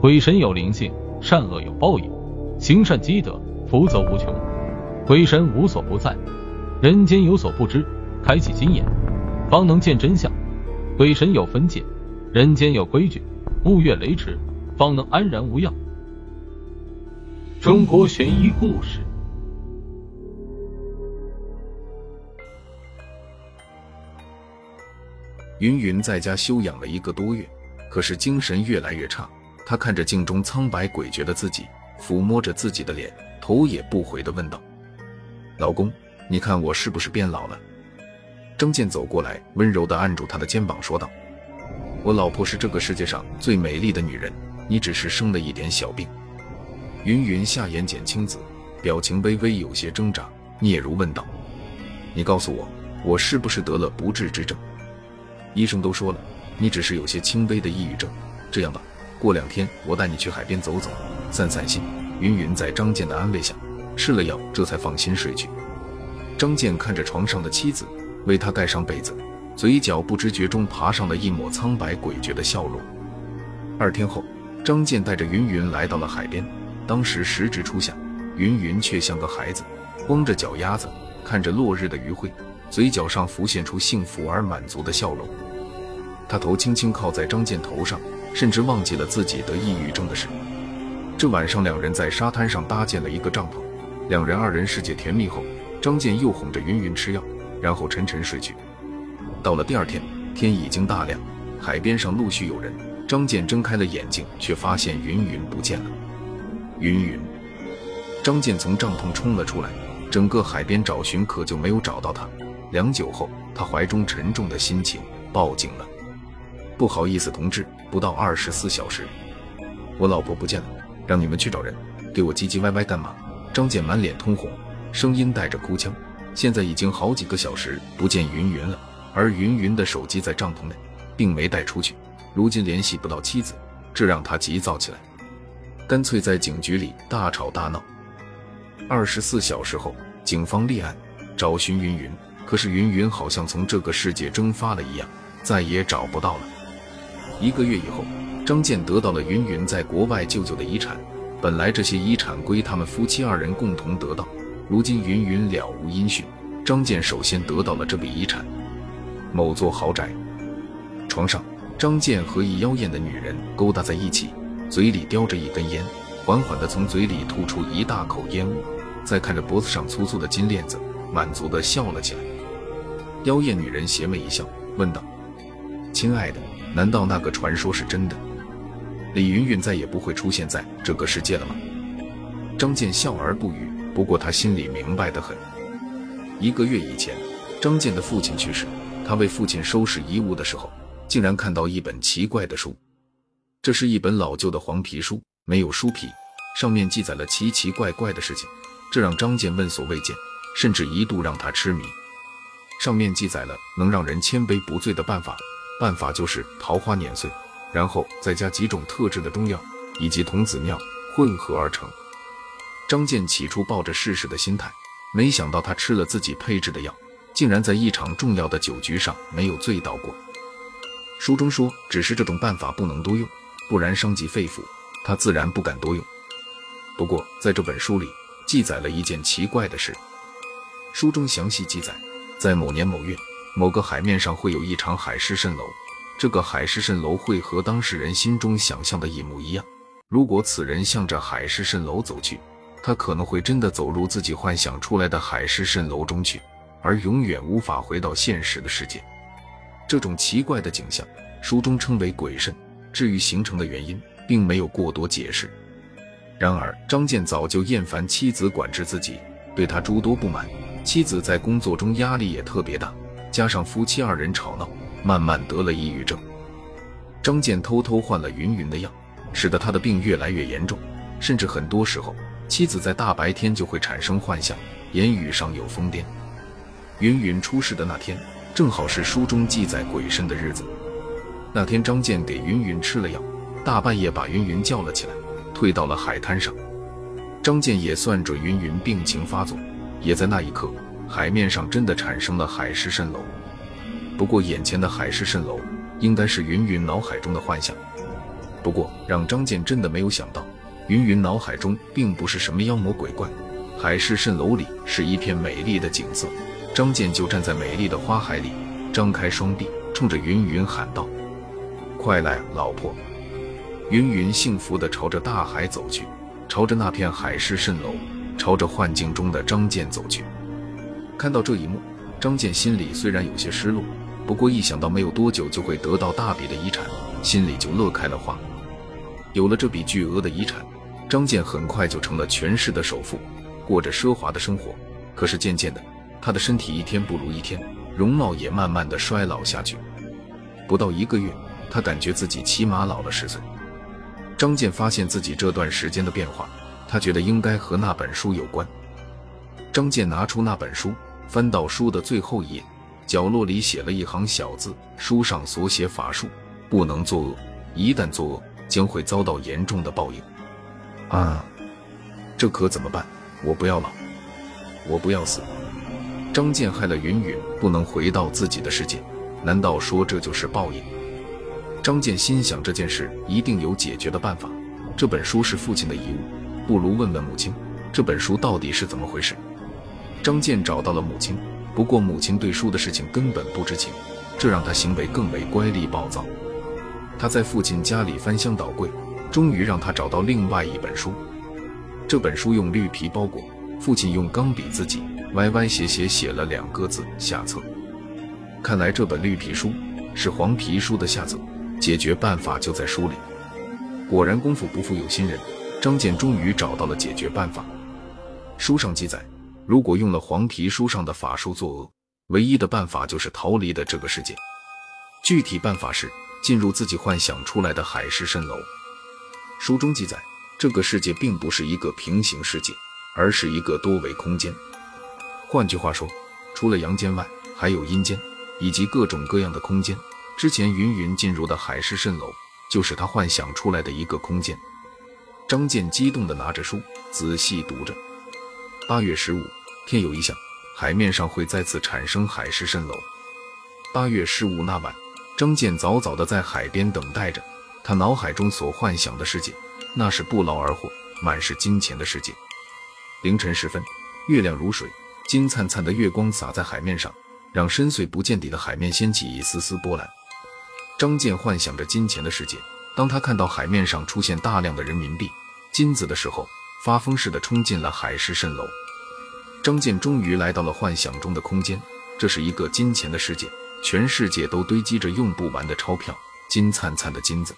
鬼神有灵性，善恶有报应，行善积德，福泽无穷。鬼神无所不在，人间有所不知，开启心眼，方能见真相。鬼神有分界，人间有规矩，勿越雷池，方能安然无恙。中国悬疑故事。云云在家休养了一个多月，可是精神越来越差。他看着镜中苍白诡谲的自己，抚摸着自己的脸，头也不回的问道：“老公，你看我是不是变老了？”张健走过来，温柔的按住他的肩膀，说道：“我老婆是这个世界上最美丽的女人，你只是生了一点小病。”云云下眼睑青紫，表情微微有些挣扎，嗫嚅问道：“你告诉我，我是不是得了不治之症？”医生都说了，你只是有些轻微的抑郁症。这样吧，过两天我带你去海边走走，散散心。云云在张健的安慰下吃了药，这才放心睡去。张健看着床上的妻子，为她盖上被子，嘴角不知觉中爬上了一抹苍白诡谲的笑容。二天后，张健带着云云来到了海边。当时时值初夏，云云却像个孩子，光着脚丫子看着落日的余晖。嘴角上浮现出幸福而满足的笑容，他头轻轻靠在张健头上，甚至忘记了自己得抑郁症的事。这晚上，两人在沙滩上搭建了一个帐篷，两人二人世界甜蜜后，张健又哄着云云吃药，然后沉沉睡去。到了第二天，天已经大亮，海边上陆续有人。张健睁开了眼睛，却发现云云不见了。云云，张健从帐篷冲了出来，整个海边找寻，可就没有找到他。良久后，他怀中沉重的心情报警了。不好意思，同志，不到二十四小时，我老婆不见了，让你们去找人，给我唧唧歪歪干嘛？张健满脸通红，声音带着哭腔。现在已经好几个小时不见云云了，而云云的手机在帐篷内，并没带出去。如今联系不到妻子，这让他急躁起来，干脆在警局里大吵大闹。二十四小时后，警方立案找寻云云。可是云云好像从这个世界蒸发了一样，再也找不到了。一个月以后，张健得到了云云在国外舅舅的遗产。本来这些遗产归他们夫妻二人共同得到，如今云云了无音讯。张健首先得到了这笔遗产。某座豪宅，床上，张健和一妖艳的女人勾搭在一起，嘴里叼着一根烟，缓缓地从嘴里吐出一大口烟雾，再看着脖子上粗粗的金链子，满足地笑了起来。妖艳女人邪魅一笑，问道：“亲爱的，难道那个传说是真的？李云云再也不会出现在这个世界了吗？”张健笑而不语，不过他心里明白得很。一个月以前，张健的父亲去世，他为父亲收拾遗物的时候，竟然看到一本奇怪的书。这是一本老旧的黄皮书，没有书皮，上面记载了奇奇怪怪的事情，这让张健闻所未见，甚至一度让他痴迷。上面记载了能让人千杯不醉的办法，办法就是桃花碾碎，然后再加几种特制的中药以及童子尿混合而成。张健起初抱着试试的心态，没想到他吃了自己配制的药，竟然在一场重要的酒局上没有醉倒过。书中说，只是这种办法不能多用，不然伤及肺腑，他自然不敢多用。不过在这本书里记载了一件奇怪的事，书中详细记载。在某年某月，某个海面上会有一场海市蜃楼。这个海市蜃楼会和当事人心中想象的一模一样。如果此人向着海市蜃楼走去，他可能会真的走入自己幻想出来的海市蜃楼中去，而永远无法回到现实的世界。这种奇怪的景象，书中称为鬼蜃。至于形成的原因，并没有过多解释。然而，张健早就厌烦妻子管制自己，对他诸多不满。妻子在工作中压力也特别大，加上夫妻二人吵闹，慢慢得了抑郁症。张健偷偷换了云云的药，使得他的病越来越严重，甚至很多时候，妻子在大白天就会产生幻象，言语上有疯癫。云云出事的那天，正好是书中记载鬼神的日子。那天，张健给云云吃了药，大半夜把云云叫了起来，推到了海滩上。张健也算准云云病情发作。也在那一刻，海面上真的产生了海市蜃楼。不过，眼前的海市蜃楼应该是云云脑海中的幻想。不过，让张健真的没有想到，云云脑海中并不是什么妖魔鬼怪，海市蜃楼里是一片美丽的景色。张健就站在美丽的花海里，张开双臂，冲着云云喊道：“快来，老婆！”云云幸福地朝着大海走去，朝着那片海市蜃楼，朝着幻境中的张健走去。看到这一幕，张健心里虽然有些失落，不过一想到没有多久就会得到大笔的遗产，心里就乐开了花。有了这笔巨额的遗产，张健很快就成了全市的首富，过着奢华的生活。可是渐渐的，他的身体一天不如一天，容貌也慢慢的衰老下去。不到一个月，他感觉自己起码老了十岁。张健发现自己这段时间的变化，他觉得应该和那本书有关。张健拿出那本书，翻到书的最后一页，角落里写了一行小字，书上所写法术不能作恶，一旦作恶。将会遭到严重的报应啊！这可怎么办？我不要了，我不要死。张健害了云云，不能回到自己的世界，难道说这就是报应？张健心想这件事一定有解决的办法。这本书是父亲的遗物，不如问问母亲，这本书到底是怎么回事？张健找到了母亲，不过母亲对书的事情根本不知情，这让他行为更为乖戾暴躁。他在父亲家里翻箱倒柜，终于让他找到另外一本书。这本书用绿皮包裹，父亲用钢笔自己歪歪斜斜写了两个字“下册”。看来这本绿皮书是黄皮书的下册，解决办法就在书里。果然功夫不负有心人，张健终于找到了解决办法。书上记载，如果用了黄皮书上的法术作恶，唯一的办法就是逃离的这个世界。具体办法是。进入自己幻想出来的海市蜃楼。书中记载，这个世界并不是一个平行世界，而是一个多维空间。换句话说，除了阳间外，还有阴间以及各种各样的空间。之前云云进入的海市蜃楼，就是他幻想出来的一个空间。张健激动地拿着书仔细读着。八月十五，天有异象，海面上会再次产生海市蜃楼。八月十五那晚。张健早早地在海边等待着，他脑海中所幻想的世界，那是不劳而获、满是金钱的世界。凌晨时分，月亮如水，金灿灿的月光洒在海面上，让深邃不见底的海面掀起一丝丝波澜。张健幻想着金钱的世界，当他看到海面上出现大量的人民币、金子的时候，发疯似的冲进了海市蜃楼。张健终于来到了幻想中的空间，这是一个金钱的世界。全世界都堆积着用不完的钞票，金灿灿的金子。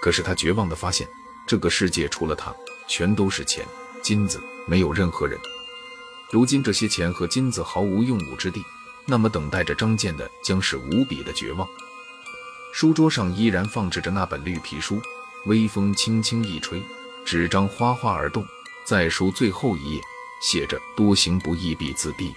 可是他绝望地发现，这个世界除了他，全都是钱、金子，没有任何人。如今这些钱和金子毫无用武之地，那么等待着张健的将是无比的绝望。书桌上依然放置着那本绿皮书，微风轻轻一吹，纸张哗哗而动。在书最后一页写着：“多行不义必自毙。”